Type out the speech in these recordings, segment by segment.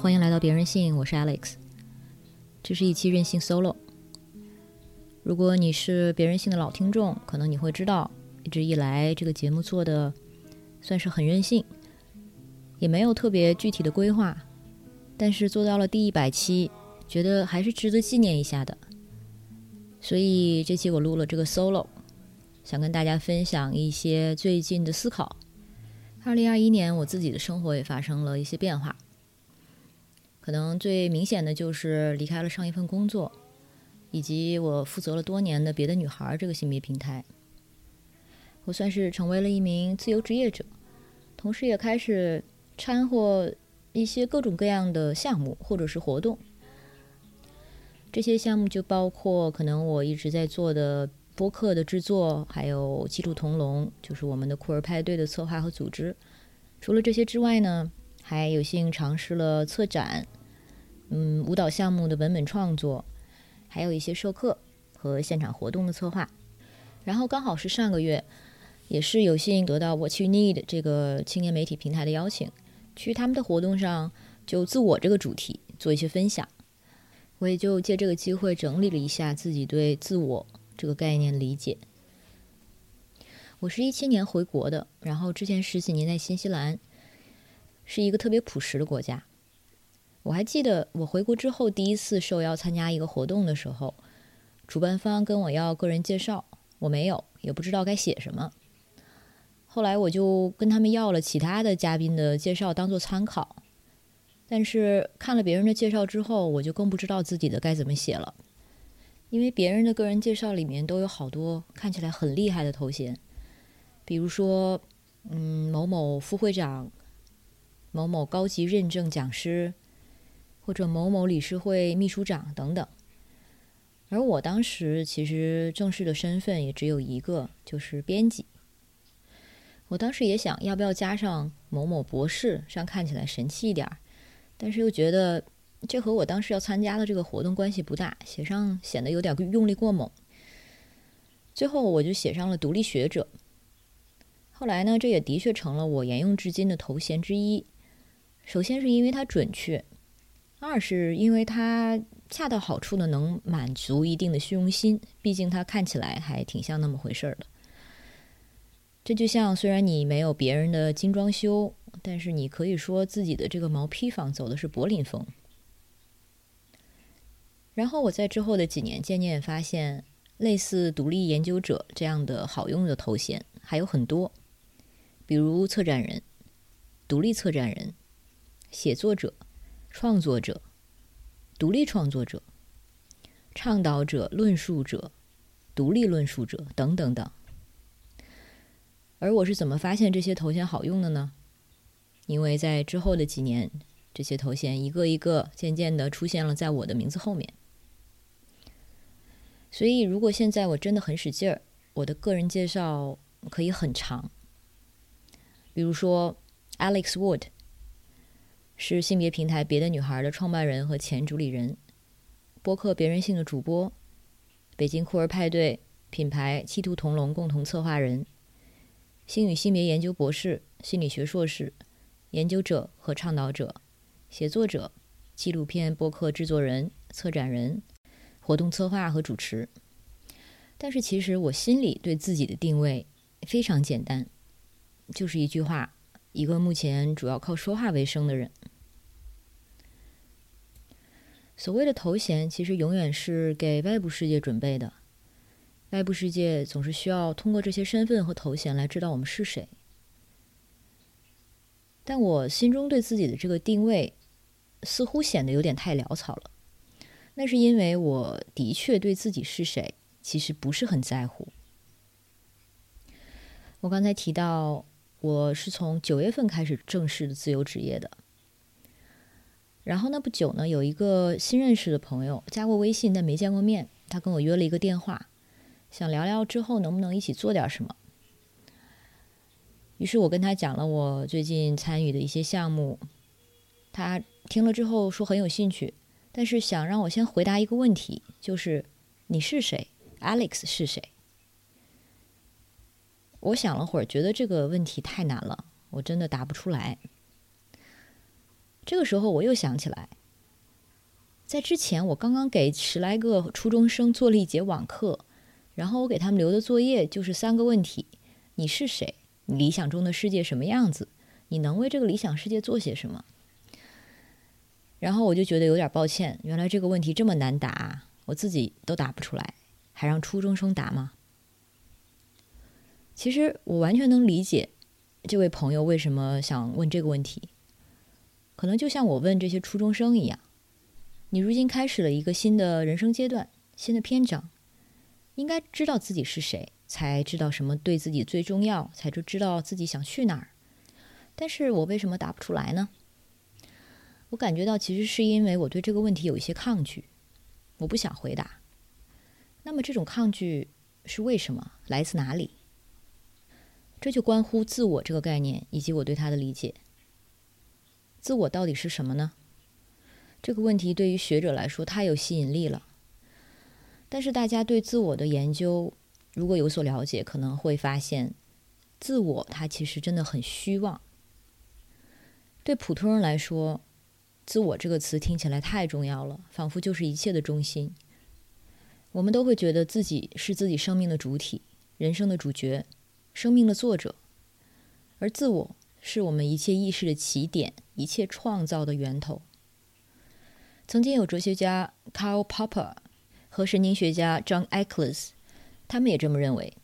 欢迎来到别人信，我是 Alex。这是一期任性 solo。如果你是别人信的老听众，可能你会知道，一直以来这个节目做的算是很任性，也没有特别具体的规划，但是做到了第一百期，觉得还是值得纪念一下的。所以这期我录了这个 solo，想跟大家分享一些最近的思考。二零二一年，我自己的生活也发生了一些变化。可能最明显的就是离开了上一份工作，以及我负责了多年的别的女孩这个性别平台。我算是成为了一名自由职业者，同时也开始掺和一些各种各样的项目或者是活动。这些项目就包括可能我一直在做的。播客的制作，还有七度同笼，就是我们的酷儿派对的策划和组织。除了这些之外呢，还有幸尝试了策展，嗯，舞蹈项目的文本创作，还有一些授课和现场活动的策划。然后刚好是上个月，也是有幸得到 What You Need 这个青年媒体平台的邀请，去他们的活动上就自我这个主题做一些分享。我也就借这个机会整理了一下自己对自我。这个概念理解。我是一七年回国的，然后之前十几年在新西兰，是一个特别朴实的国家。我还记得我回国之后第一次受邀参加一个活动的时候，主办方跟我要个人介绍，我没有，也不知道该写什么。后来我就跟他们要了其他的嘉宾的介绍当做参考，但是看了别人的介绍之后，我就更不知道自己的该怎么写了。因为别人的个人介绍里面都有好多看起来很厉害的头衔，比如说，嗯，某某副会长、某某高级认证讲师，或者某某理事会秘书长等等。而我当时其实正式的身份也只有一个，就是编辑。我当时也想要不要加上某某博士，这样看起来神气一点儿，但是又觉得。这和我当时要参加的这个活动关系不大，写上显得有点用力过猛。最后我就写上了独立学者。后来呢，这也的确成了我沿用至今的头衔之一。首先是因为它准确，二是因为它恰到好处的能满足一定的虚荣心，毕竟它看起来还挺像那么回事儿的。这就像虽然你没有别人的精装修，但是你可以说自己的这个毛坯房走的是柏林风。然后我在之后的几年渐渐发现，类似独立研究者这样的好用的头衔还有很多，比如策展人、独立策展人、写作者、创作者、独立创作者、倡导者、论述者、独立论述者等等等。而我是怎么发现这些头衔好用的呢？因为在之后的几年，这些头衔一个一个渐渐的出现了在我的名字后面。所以，如果现在我真的很使劲儿，我的个人介绍可以很长。比如说，Alex Wood 是性别平台“别的女孩”的创办人和前主理人，播客“别人性”的主播，北京酷儿派对品牌“七图同笼”共同策划人，星语性别研究博士、心理学硕士，研究者和倡导者，写作者，纪录片播客制作人、策展人。活动策划和主持，但是其实我心里对自己的定位非常简单，就是一句话：一个目前主要靠说话为生的人。所谓的头衔，其实永远是给外部世界准备的，外部世界总是需要通过这些身份和头衔来知道我们是谁。但我心中对自己的这个定位，似乎显得有点太潦草了。那是因为我的确对自己是谁其实不是很在乎。我刚才提到，我是从九月份开始正式的自由职业的。然后呢，不久呢，有一个新认识的朋友加过微信，但没见过面，他跟我约了一个电话，想聊聊之后能不能一起做点什么。于是我跟他讲了我最近参与的一些项目，他听了之后说很有兴趣。但是想让我先回答一个问题，就是你是谁？Alex 是谁？我想了会儿，觉得这个问题太难了，我真的答不出来。这个时候我又想起来，在之前我刚刚给十来个初中生做了一节网课，然后我给他们留的作业就是三个问题：你是谁？你理想中的世界什么样子？你能为这个理想世界做些什么？然后我就觉得有点抱歉，原来这个问题这么难答，我自己都答不出来，还让初中生答吗？其实我完全能理解这位朋友为什么想问这个问题，可能就像我问这些初中生一样，你如今开始了一个新的人生阶段、新的篇章，应该知道自己是谁，才知道什么对自己最重要，才就知道自己想去哪儿。但是我为什么答不出来呢？我感觉到，其实是因为我对这个问题有一些抗拒，我不想回答。那么，这种抗拒是为什么？来自哪里？这就关乎自我这个概念以及我对它的理解。自我到底是什么呢？这个问题对于学者来说太有吸引力了。但是，大家对自我的研究如果有所了解，可能会发现，自我它其实真的很虚妄。对普通人来说，自我这个词听起来太重要了，仿佛就是一切的中心。我们都会觉得自己是自己生命的主体，人生的主角，生命的作者。而自我是我们一切意识的起点，一切创造的源头。曾经有哲学家 Karl Popper 和神经学家 John Eccles，他们也这么认为。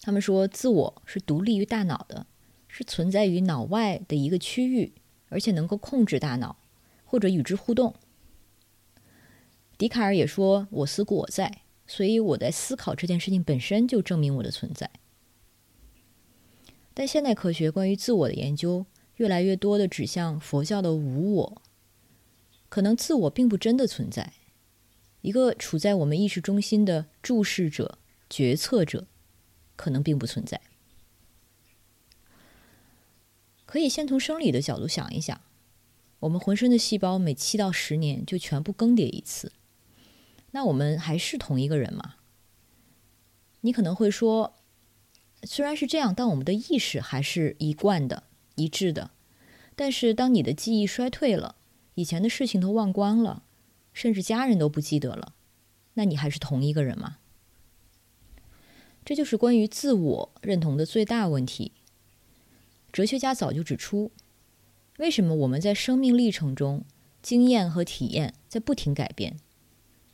他们说，自我是独立于大脑的，是存在于脑外的一个区域，而且能够控制大脑。或者与之互动。笛卡尔也说：“我思故我在。”所以我在思考这件事情本身就证明我的存在。但现代科学关于自我的研究越来越多的指向佛教的无我，可能自我并不真的存在。一个处在我们意识中心的注视者、决策者，可能并不存在。可以先从生理的角度想一想。我们浑身的细胞每七到十年就全部更迭一次，那我们还是同一个人吗？你可能会说，虽然是这样，但我们的意识还是一贯的、一致的。但是当你的记忆衰退了，以前的事情都忘光了，甚至家人都不记得了，那你还是同一个人吗？这就是关于自我认同的最大问题。哲学家早就指出。为什么我们在生命历程中，经验和体验在不停改变，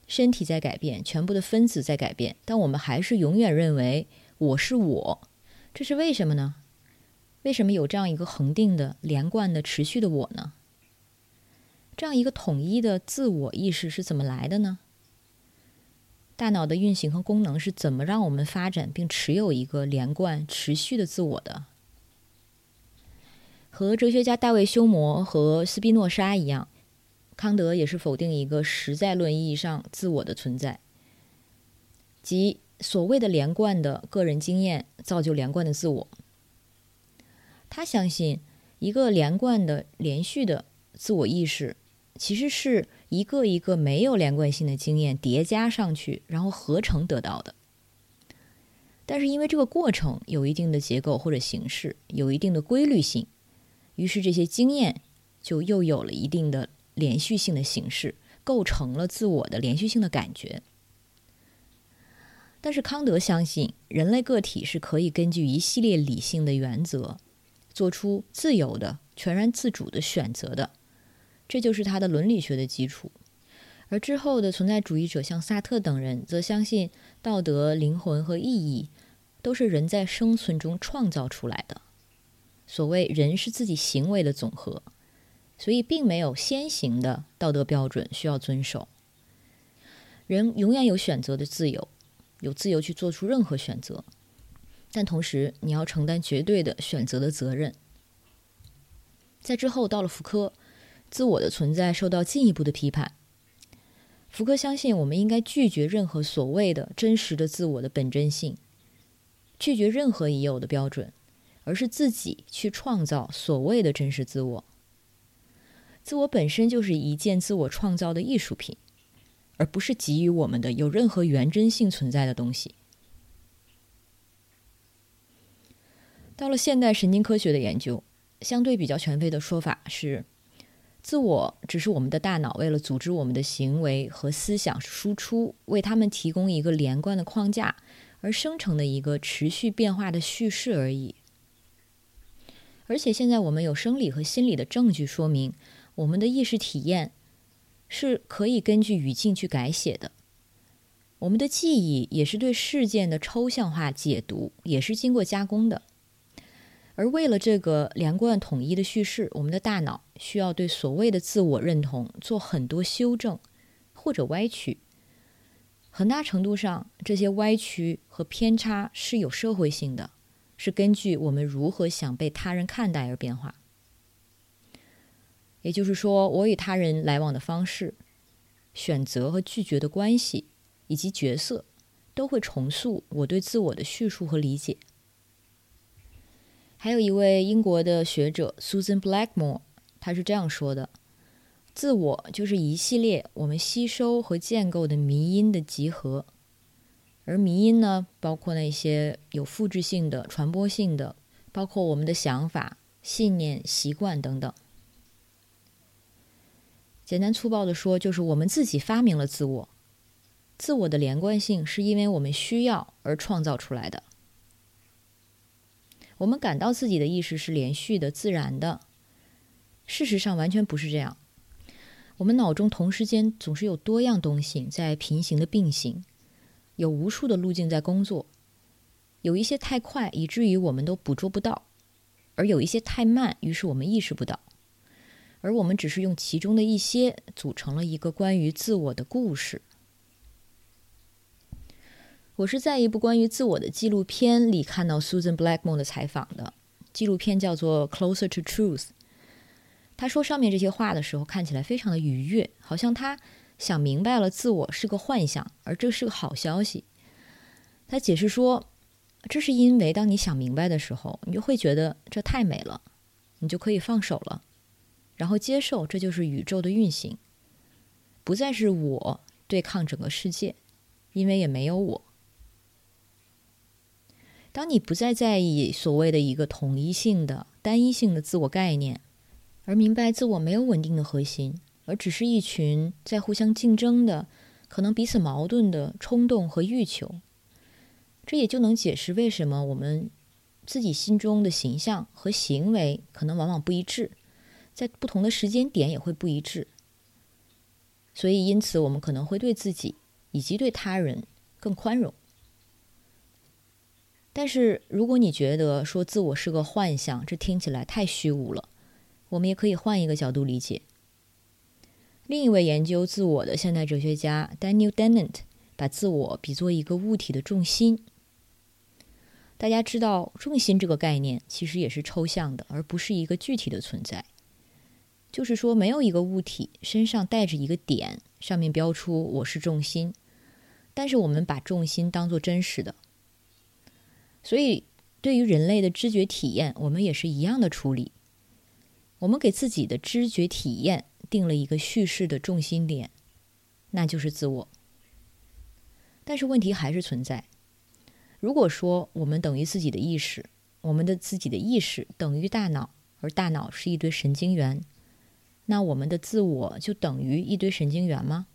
身体在改变，全部的分子在改变，但我们还是永远认为我是我，这是为什么呢？为什么有这样一个恒定的、连贯的、持续的我呢？这样一个统一的自我意识是怎么来的呢？大脑的运行和功能是怎么让我们发展并持有一个连贯、持续的自我的？和哲学家大卫休谟和斯宾诺莎一样，康德也是否定一个实在论意义上自我的存在，即所谓的连贯的个人经验造就连贯的自我。他相信一个连贯的、连续的自我意识，其实是一个一个没有连贯性的经验叠加上去，然后合成得到的。但是因为这个过程有一定的结构或者形式，有一定的规律性。于是这些经验就又有了一定的连续性的形式，构成了自我的连续性的感觉。但是康德相信，人类个体是可以根据一系列理性的原则，做出自由的、全然自主的选择的，这就是他的伦理学的基础。而之后的存在主义者，像萨特等人，则相信道德、灵魂和意义都是人在生存中创造出来的。所谓人是自己行为的总和，所以并没有先行的道德标准需要遵守。人永远有选择的自由，有自由去做出任何选择，但同时你要承担绝对的选择的责任。在之后到了福柯，自我的存在受到进一步的批判。福柯相信我们应该拒绝任何所谓的真实的自我的本真性，拒绝任何已有的标准。而是自己去创造所谓的真实自我。自我本身就是一件自我创造的艺术品，而不是给予我们的有任何原真性存在的东西。到了现代神经科学的研究，相对比较权威的说法是，自我只是我们的大脑为了组织我们的行为和思想输出，为他们提供一个连贯的框架而生成的一个持续变化的叙事而已。而且现在我们有生理和心理的证据说明，我们的意识体验是可以根据语境去改写的。我们的记忆也是对事件的抽象化解读，也是经过加工的。而为了这个连贯统一的叙事，我们的大脑需要对所谓的自我认同做很多修正或者歪曲。很大程度上，这些歪曲和偏差是有社会性的，是根据我们如何想被他人看待而变化。也就是说，我与他人来往的方式、选择和拒绝的关系以及角色，都会重塑我对自我的叙述和理解。还有一位英国的学者 Susan Blackmore，他是这样说的：“自我就是一系列我们吸收和建构的迷因的集合，而迷因呢，包括那些有复制性的、传播性的，包括我们的想法、信念、习惯等等。简单粗暴的说，就是我们自己发明了自我，自我的连贯性是因为我们需要而创造出来的。”我们感到自己的意识是连续的、自然的，事实上完全不是这样。我们脑中同时间总是有多样东西在平行的并行，有无数的路径在工作，有一些太快以至于我们都捕捉不到，而有一些太慢，于是我们意识不到，而我们只是用其中的一些组成了一个关于自我的故事。我是在一部关于自我的纪录片里看到 Susan Blackmore 的采访的，纪录片叫做《Closer to Truth》。他说上面这些话的时候，看起来非常的愉悦，好像他想明白了自我是个幻想，而这是个好消息。他解释说，这是因为当你想明白的时候，你就会觉得这太美了，你就可以放手了，然后接受这就是宇宙的运行，不再是我对抗整个世界，因为也没有我。当你不再在意所谓的一个统一性的、单一性的自我概念，而明白自我没有稳定的核心，而只是一群在互相竞争的、可能彼此矛盾的冲动和欲求，这也就能解释为什么我们自己心中的形象和行为可能往往不一致，在不同的时间点也会不一致。所以，因此我们可能会对自己以及对他人更宽容。但是，如果你觉得说自我是个幻象，这听起来太虚无了，我们也可以换一个角度理解。另一位研究自我的现代哲学家 Daniel Dennett 把自我比作一个物体的重心。大家知道，重心这个概念其实也是抽象的，而不是一个具体的存在。就是说，没有一个物体身上带着一个点，上面标出“我是重心”，但是我们把重心当做真实的。所以，对于人类的知觉体验，我们也是一样的处理。我们给自己的知觉体验定了一个叙事的重心点，那就是自我。但是问题还是存在。如果说我们等于自己的意识，我们的自己的意识等于大脑，而大脑是一堆神经元，那我们的自我就等于一堆神经元吗？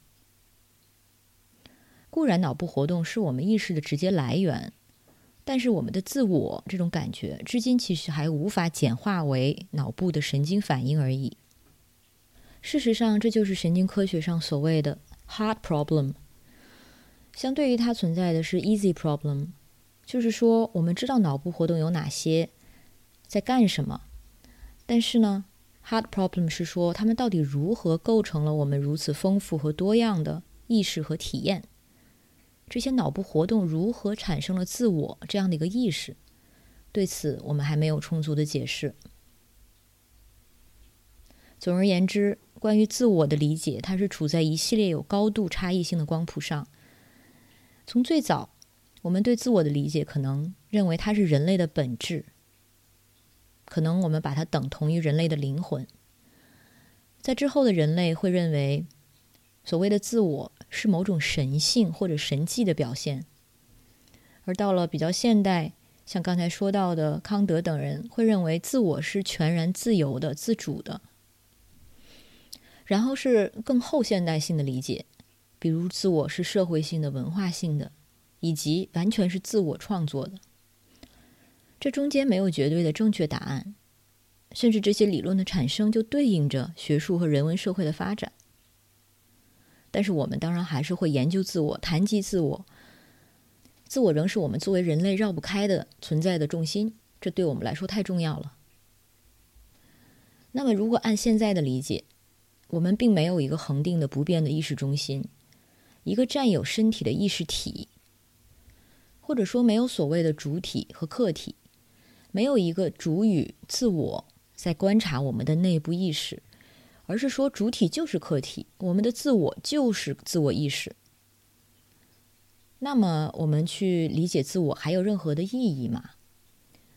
固然，脑部活动是我们意识的直接来源。但是我们的自我这种感觉，至今其实还无法简化为脑部的神经反应而已。事实上，这就是神经科学上所谓的 “hard problem”。相对于它存在的是 “easy problem”，就是说我们知道脑部活动有哪些，在干什么。但是呢，“hard problem” 是说他们到底如何构成了我们如此丰富和多样的意识和体验。这些脑部活动如何产生了自我这样的一个意识？对此，我们还没有充足的解释。总而言之，关于自我的理解，它是处在一系列有高度差异性的光谱上。从最早，我们对自我的理解可能认为它是人类的本质，可能我们把它等同于人类的灵魂。在之后的人类会认为，所谓的自我。是某种神性或者神迹的表现，而到了比较现代，像刚才说到的康德等人会认为自我是全然自由的、自主的。然后是更后现代性的理解，比如自我是社会性的、文化性的，以及完全是自我创作的。这中间没有绝对的正确答案，甚至这些理论的产生就对应着学术和人文社会的发展。但是我们当然还是会研究自我，谈及自我。自我仍是我们作为人类绕不开的存在的重心，这对我们来说太重要了。那么，如果按现在的理解，我们并没有一个恒定的不变的意识中心，一个占有身体的意识体，或者说没有所谓的主体和客体，没有一个主语自我在观察我们的内部意识，而是说主体就是客体，我们的自我就是自我意识。那么，我们去理解自我还有任何的意义吗？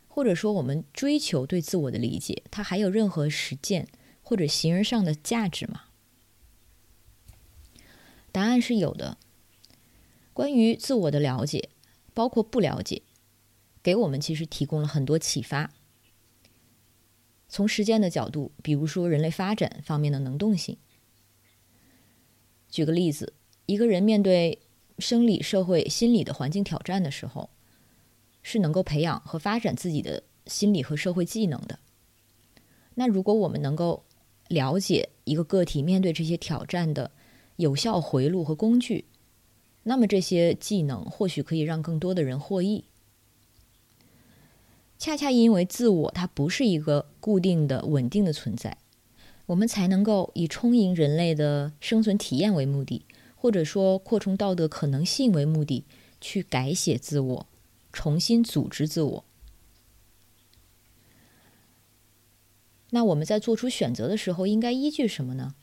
或者说，我们追求对自我的理解，它还有任何实践或者形而上的价值吗？答案是有的。关于自我的了解，包括不了解，给我们其实提供了很多启发。从实践的角度，比如说人类发展方面的能动性。举个例子，一个人面对。生理、社会、心理的环境挑战的时候，是能够培养和发展自己的心理和社会技能的。那如果我们能够了解一个个体面对这些挑战的有效回路和工具，那么这些技能或许可以让更多的人获益。恰恰因为自我它不是一个固定的、稳定的存在，我们才能够以充盈人类的生存体验为目的。或者说，扩充道德可能性为目的，去改写自我，重新组织自我。那我们在做出选择的时候，应该依据什么呢？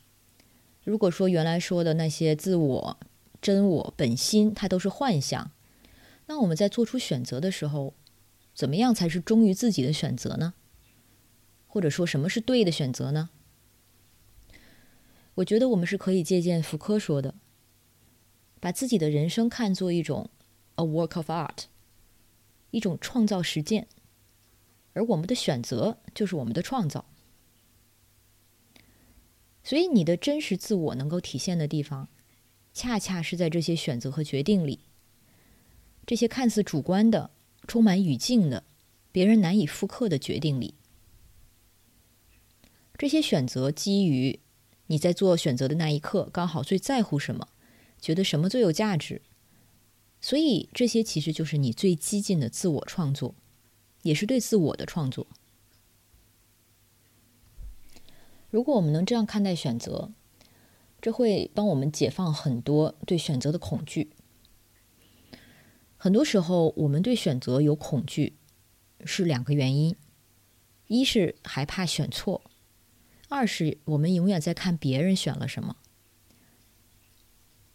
如果说原来说的那些自我、真我、本心，它都是幻象，那我们在做出选择的时候，怎么样才是忠于自己的选择呢？或者说，什么是对的选择呢？我觉得我们是可以借鉴福柯说的。把自己的人生看作一种 a work of art，一种创造实践，而我们的选择就是我们的创造。所以，你的真实自我能够体现的地方，恰恰是在这些选择和决定里。这些看似主观的、充满语境的、别人难以复刻的决定里，这些选择基于你在做选择的那一刻刚好最在乎什么。觉得什么最有价值？所以这些其实就是你最激进的自我创作，也是对自我的创作。如果我们能这样看待选择，这会帮我们解放很多对选择的恐惧。很多时候，我们对选择有恐惧，是两个原因：一是害怕选错，二是我们永远在看别人选了什么。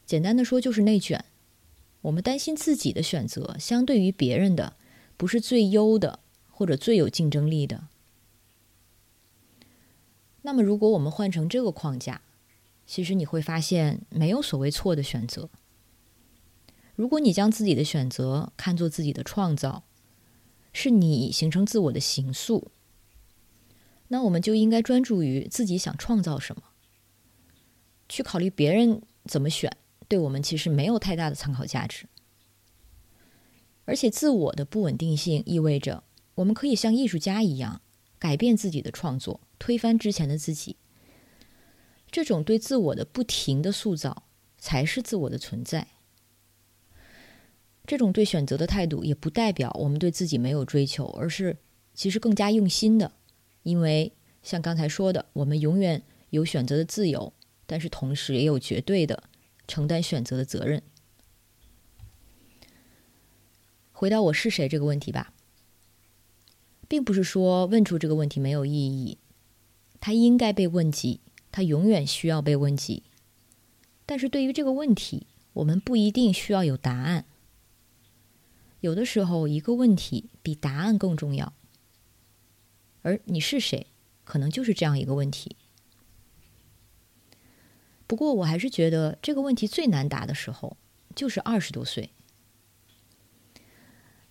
简单的说，就是内卷。我们担心自己的选择相对于别人的不是最优的，或者最有竞争力的。那么，如果我们换成这个框架，其实你会发现没有所谓错的选择。如果你将自己的选择看作自己的创造，是你形成自我的形塑，那我们就应该专注于自己想创造什么，去考虑别人怎么选。对我们其实没有太大的参考价值，而且自我的不稳定性意味着我们可以像艺术家一样改变自己的创作，推翻之前的自己。这种对自我的不停的塑造，才是自我的存在。这种对选择的态度，也不代表我们对自己没有追求，而是其实更加用心的。因为像刚才说的，我们永远有选择的自由，但是同时也有绝对的。承担选择的责任。回到我是谁这个问题吧，并不是说问出这个问题没有意义，它应该被问及，它永远需要被问及。但是对于这个问题，我们不一定需要有答案。有的时候，一个问题比答案更重要。而你是谁，可能就是这样一个问题。不过，我还是觉得这个问题最难答的时候，就是二十多岁。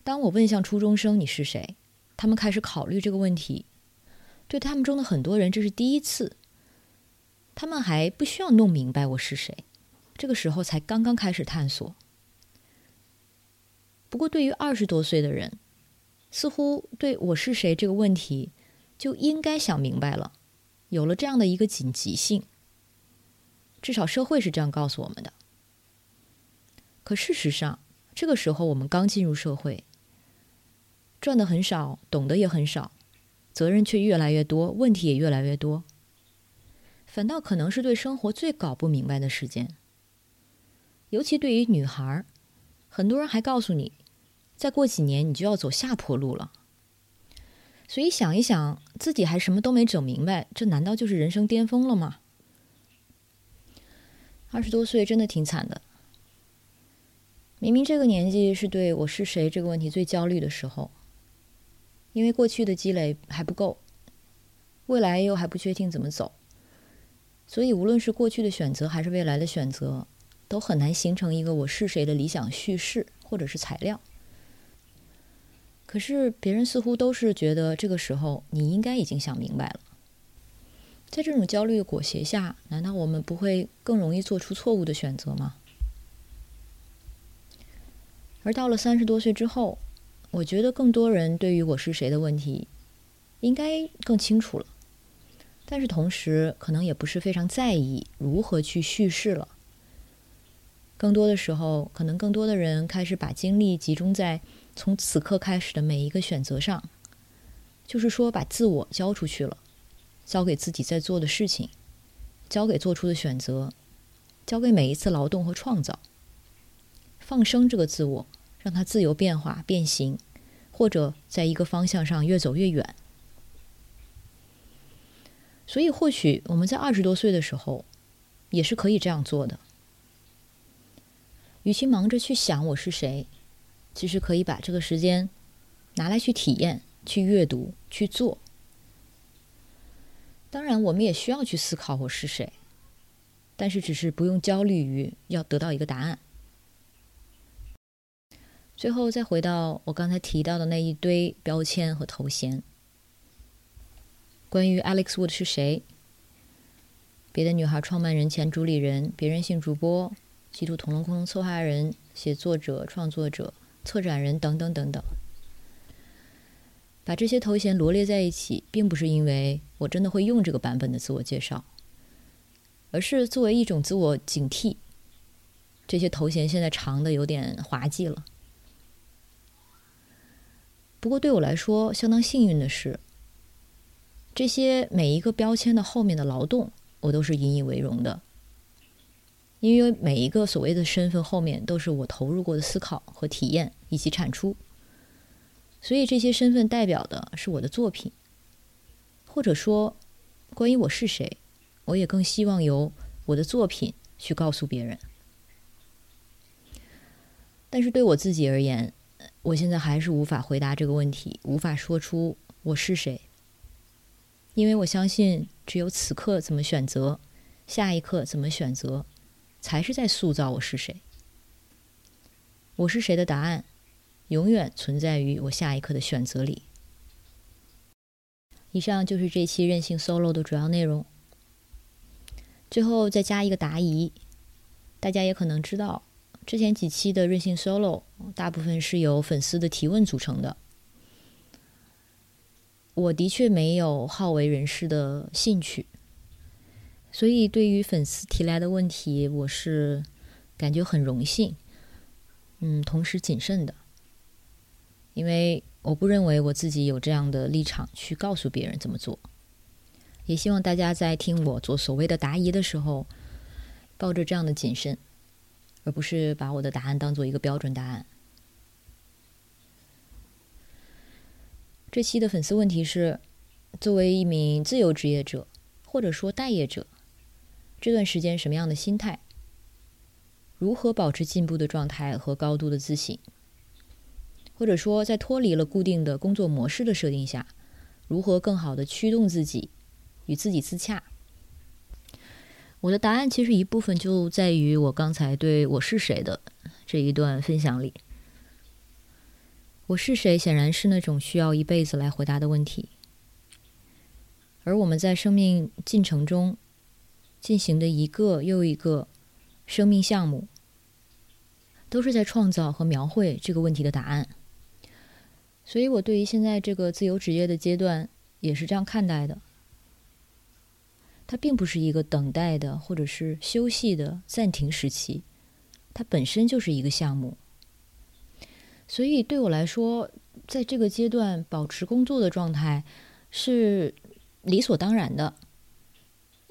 当我问向初中生“你是谁”，他们开始考虑这个问题。对他们中的很多人，这是第一次。他们还不需要弄明白我是谁，这个时候才刚刚开始探索。不过，对于二十多岁的人，似乎对我是谁这个问题就应该想明白了，有了这样的一个紧急性。至少社会是这样告诉我们的。可事实上，这个时候我们刚进入社会，赚的很少，懂得也很少，责任却越来越多，问题也越来越多。反倒可能是对生活最搞不明白的时间，尤其对于女孩儿，很多人还告诉你，再过几年你就要走下坡路了。所以想一想，自己还什么都没整明白，这难道就是人生巅峰了吗？二十多岁真的挺惨的。明明这个年纪是对我是谁这个问题最焦虑的时候，因为过去的积累还不够，未来又还不确定怎么走。所以，无论是过去的选择还是未来的选择，都很难形成一个我是谁的理想叙事或者是材料。可是，别人似乎都是觉得这个时候你应该已经想明白了。在这种焦虑的裹挟下，难道我们不会更容易做出错误的选择吗？而到了三十多岁之后，我觉得更多人对于我是谁的问题，应该更清楚了。但是同时，可能也不是非常在意如何去叙事了。更多的时候，可能更多的人开始把精力集中在从此刻开始的每一个选择上，就是说，把自我交出去了，交给自己在做的事情，交给做出的选择，交给每一次劳动和创造，放生这个自我，让它自由变化、变形，或者在一个方向上越走越远。所以，或许我们在二十多岁的时候，也是可以这样做的。与其忙着去想我是谁，其实可以把这个时间拿来去体验、去阅读、去做。当然，我们也需要去思考我是谁，但是只是不用焦虑于要得到一个答案。最后，再回到我刚才提到的那一堆标签和头衔。关于 Alex Wood 是谁？别的女孩创办人、前主理人、别人性主播、基督同龙空策划人、写作者、创作者、策展人等等等等。把这些头衔罗列在一起，并不是因为我真的会用这个版本的自我介绍，而是作为一种自我警惕。这些头衔现在长的有点滑稽了。不过对我来说，相当幸运的是。这些每一个标签的后面的劳动，我都是引以为荣的，因为每一个所谓的身份后面都是我投入过的思考和体验以及产出，所以这些身份代表的是我的作品，或者说，关于我是谁，我也更希望由我的作品去告诉别人。但是对我自己而言，我现在还是无法回答这个问题，无法说出我是谁。因为我相信，只有此刻怎么选择，下一刻怎么选择，才是在塑造我是谁。我是谁的答案，永远存在于我下一刻的选择里。以上就是这期任性 solo 的主要内容。最后再加一个答疑，大家也可能知道，之前几期的任性 solo 大部分是由粉丝的提问组成的。我的确没有好为人师的兴趣，所以对于粉丝提来的问题，我是感觉很荣幸，嗯，同时谨慎的，因为我不认为我自己有这样的立场去告诉别人怎么做，也希望大家在听我做所谓的答疑的时候，抱着这样的谨慎，而不是把我的答案当做一个标准答案。这期的粉丝问题是：作为一名自由职业者，或者说待业者，这段时间什么样的心态？如何保持进步的状态和高度的自信？或者说，在脱离了固定的工作模式的设定下，如何更好的驱动自己，与自己自洽？我的答案其实一部分就在于我刚才对我是谁的这一段分享里。我是谁？显然是那种需要一辈子来回答的问题。而我们在生命进程中，进行的一个又一个生命项目，都是在创造和描绘这个问题的答案。所以，我对于现在这个自由职业的阶段也是这样看待的。它并不是一个等待的或者是休息的暂停时期，它本身就是一个项目。所以，对我来说，在这个阶段保持工作的状态是理所当然的，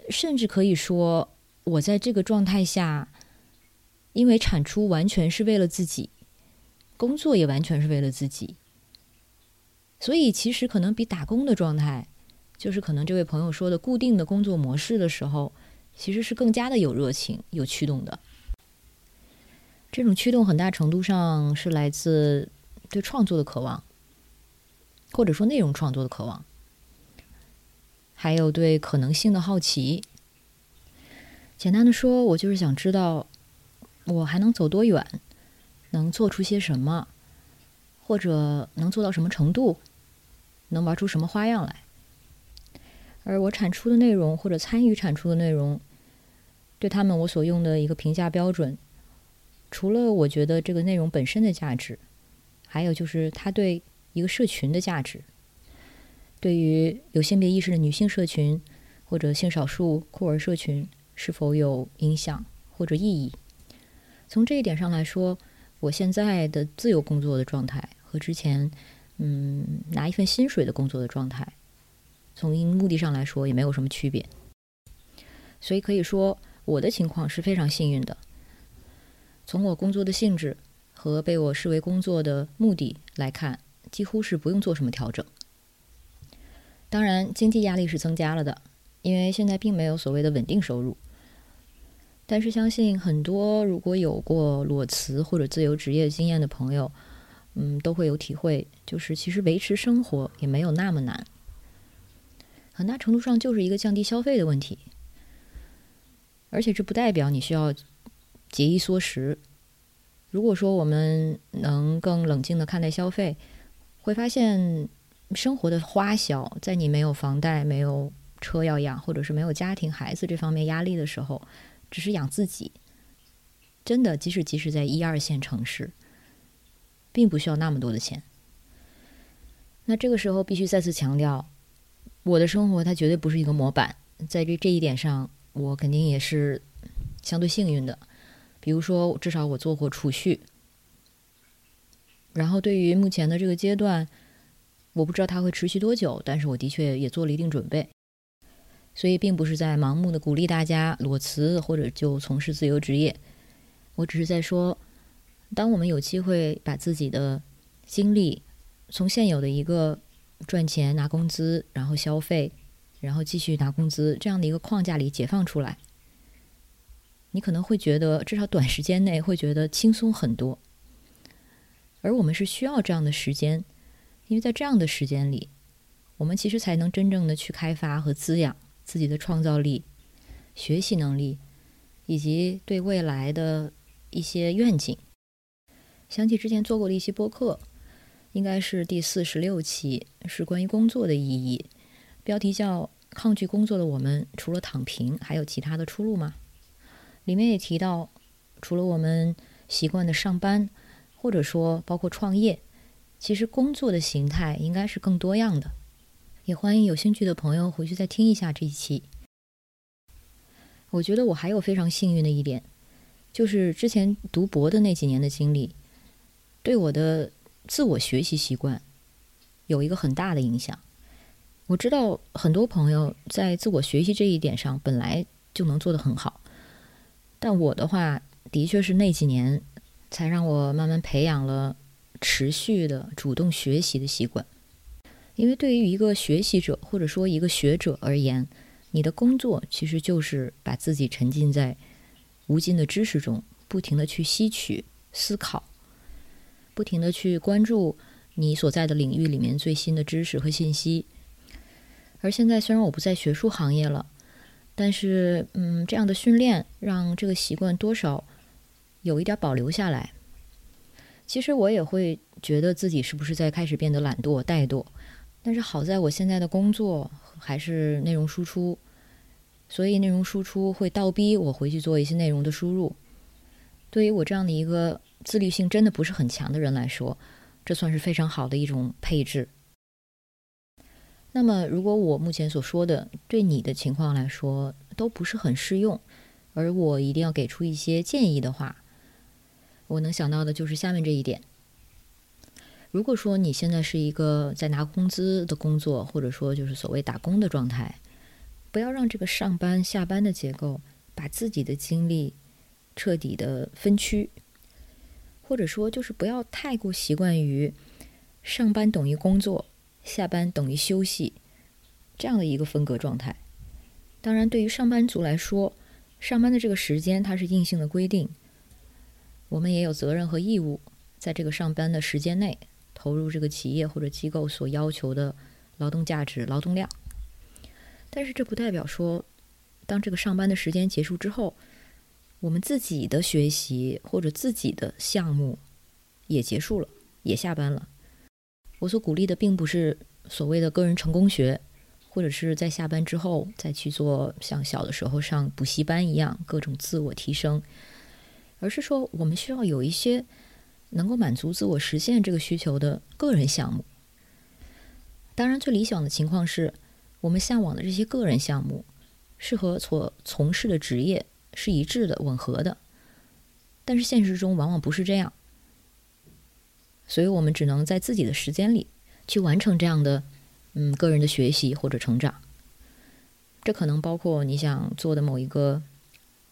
甚至可以说，我在这个状态下，因为产出完全是为了自己，工作也完全是为了自己。所以，其实可能比打工的状态，就是可能这位朋友说的固定的工作模式的时候，其实是更加的有热情、有驱动的。这种驱动很大程度上是来自对创作的渴望，或者说内容创作的渴望，还有对可能性的好奇。简单的说，我就是想知道我还能走多远，能做出些什么。或者能做到什么程度，能玩出什么花样来？而我产出的内容或者参与产出的内容，对他们我所用的一个评价标准，除了我觉得这个内容本身的价值，还有就是它对一个社群的价值，对于有性别意识的女性社群或者性少数酷儿社群是否有影响或者意义？从这一点上来说，我现在的自由工作的状态。和之前，嗯，拿一份薪水的工作的状态，从目的上来说也没有什么区别。所以可以说，我的情况是非常幸运的。从我工作的性质和被我视为工作的目的来看，几乎是不用做什么调整。当然，经济压力是增加了的，因为现在并没有所谓的稳定收入。但是，相信很多如果有过裸辞或者自由职业经验的朋友。嗯，都会有体会，就是其实维持生活也没有那么难，很大程度上就是一个降低消费的问题。而且这不代表你需要节衣缩食。如果说我们能更冷静的看待消费，会发现生活的花销，在你没有房贷、没有车要养，或者是没有家庭、孩子这方面压力的时候，只是养自己，真的，即使即使在一二线城市。并不需要那么多的钱。那这个时候必须再次强调，我的生活它绝对不是一个模板，在这这一点上，我肯定也是相对幸运的。比如说，至少我做过储蓄。然后，对于目前的这个阶段，我不知道它会持续多久，但是我的确也做了一定准备。所以，并不是在盲目的鼓励大家裸辞或者就从事自由职业，我只是在说。当我们有机会把自己的精力从现有的一个赚钱拿工资，然后消费，然后继续拿工资这样的一个框架里解放出来，你可能会觉得至少短时间内会觉得轻松很多。而我们是需要这样的时间，因为在这样的时间里，我们其实才能真正的去开发和滋养自己的创造力、学习能力，以及对未来的一些愿景。想起之前做过的一些播客，应该是第四十六期，是关于工作的意义，标题叫《抗拒工作的我们除了躺平还有其他的出路吗》。里面也提到，除了我们习惯的上班，或者说包括创业，其实工作的形态应该是更多样的。也欢迎有兴趣的朋友回去再听一下这一期。我觉得我还有非常幸运的一点，就是之前读博的那几年的经历。对我的自我学习习惯有一个很大的影响。我知道很多朋友在自我学习这一点上本来就能做得很好，但我的话的确是那几年才让我慢慢培养了持续的主动学习的习惯。因为对于一个学习者或者说一个学者而言，你的工作其实就是把自己沉浸在无尽的知识中，不停的去吸取、思考。不停的去关注你所在的领域里面最新的知识和信息。而现在虽然我不在学术行业了，但是嗯，这样的训练让这个习惯多少有一点保留下来。其实我也会觉得自己是不是在开始变得懒惰怠惰，但是好在我现在的工作还是内容输出，所以内容输出会倒逼我回去做一些内容的输入。对于我这样的一个自律性真的不是很强的人来说，这算是非常好的一种配置。那么，如果我目前所说的对你的情况来说都不是很适用，而我一定要给出一些建议的话，我能想到的就是下面这一点。如果说你现在是一个在拿工资的工作，或者说就是所谓打工的状态，不要让这个上班下班的结构把自己的精力彻底的分区，或者说就是不要太过习惯于上班等于工作，下班等于休息这样的一个分隔状态。当然，对于上班族来说，上班的这个时间它是硬性的规定，我们也有责任和义务在这个上班的时间内。投入这个企业或者机构所要求的劳动价值、劳动量，但是这不代表说，当这个上班的时间结束之后，我们自己的学习或者自己的项目也结束了，也下班了。我所鼓励的并不是所谓的个人成功学，或者是在下班之后再去做像小的时候上补习班一样各种自我提升，而是说我们需要有一些。能够满足自我实现这个需求的个人项目，当然最理想的情况是，我们向往的这些个人项目，是和所从事的职业是一致的、吻合的。但是现实中往往不是这样，所以我们只能在自己的时间里去完成这样的，嗯，个人的学习或者成长。这可能包括你想做的某一个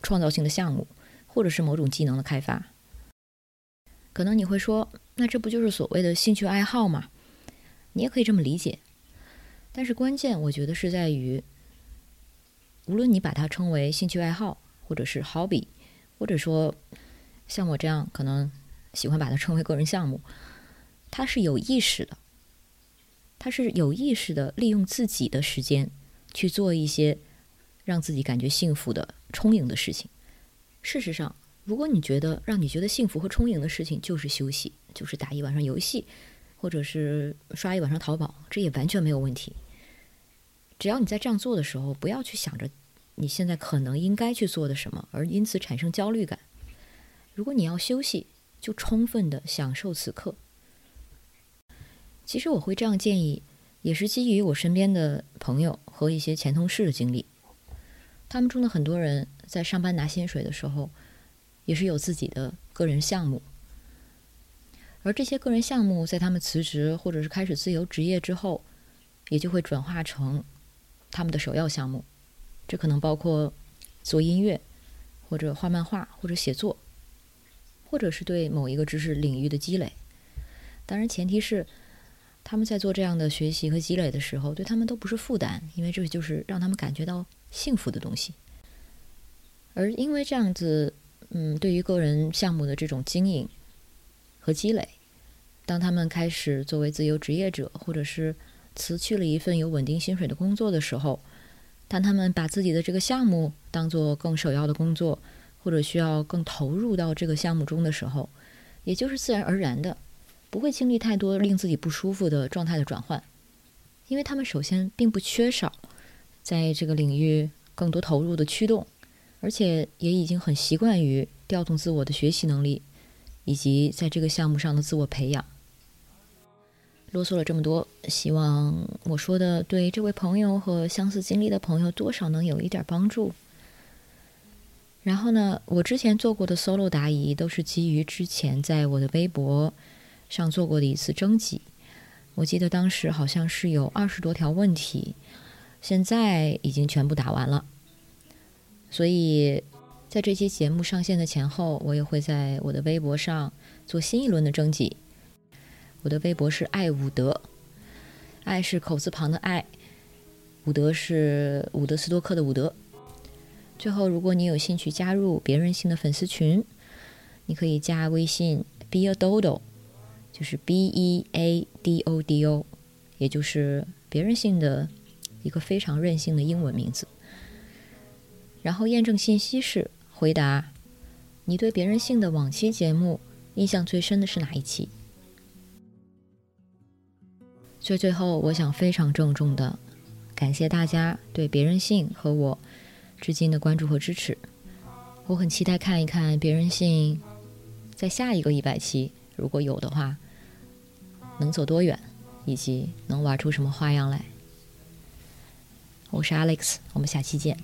创造性的项目，或者是某种技能的开发。可能你会说，那这不就是所谓的兴趣爱好吗？你也可以这么理解。但是关键，我觉得是在于，无论你把它称为兴趣爱好，或者是 hobby，或者说像我这样可能喜欢把它称为个人项目，它是有意识的，它是有意识的利用自己的时间去做一些让自己感觉幸福的充盈的事情。事实上。如果你觉得让你觉得幸福和充盈的事情就是休息，就是打一晚上游戏，或者是刷一晚上淘宝，这也完全没有问题。只要你在这样做的时候，不要去想着你现在可能应该去做的什么，而因此产生焦虑感。如果你要休息，就充分的享受此刻。其实我会这样建议，也是基于我身边的朋友和一些前同事的经历。他们中的很多人在上班拿薪水的时候。也是有自己的个人项目，而这些个人项目在他们辞职或者是开始自由职业之后，也就会转化成他们的首要项目。这可能包括做音乐，或者画漫画，或者写作，或者是对某一个知识领域的积累。当然，前提是他们在做这样的学习和积累的时候，对他们都不是负担，因为这就是让他们感觉到幸福的东西。而因为这样子。嗯，对于个人项目的这种经营和积累，当他们开始作为自由职业者，或者是辞去了一份有稳定薪水的工作的时候，当他们把自己的这个项目当做更首要的工作，或者需要更投入到这个项目中的时候，也就是自然而然的，不会经历太多令自己不舒服的状态的转换，因为他们首先并不缺少在这个领域更多投入的驱动。而且也已经很习惯于调动自我的学习能力，以及在这个项目上的自我培养。啰嗦了这么多，希望我说的对这位朋友和相似经历的朋友多少能有一点帮助。然后呢，我之前做过的 solo 答疑都是基于之前在我的微博上做过的一次征集，我记得当时好像是有二十多条问题，现在已经全部打完了。所以，在这期节目上线的前后，我也会在我的微博上做新一轮的征集。我的微博是爱伍德，爱是口字旁的爱，伍德是伍德斯多克的伍德。最后，如果你有兴趣加入别人性的粉丝群，你可以加微信 be a dodo，就是 b e a d o d o，也就是别人性的一个非常任性的英文名字。然后验证信息是回答：你对别人性的往期节目印象最深的是哪一期？所以最后，我想非常郑重的感谢大家对别人性和我至今的关注和支持。我很期待看一看别人性在下一个一百期，如果有的话，能走多远，以及能玩出什么花样来。我是 Alex，我们下期见。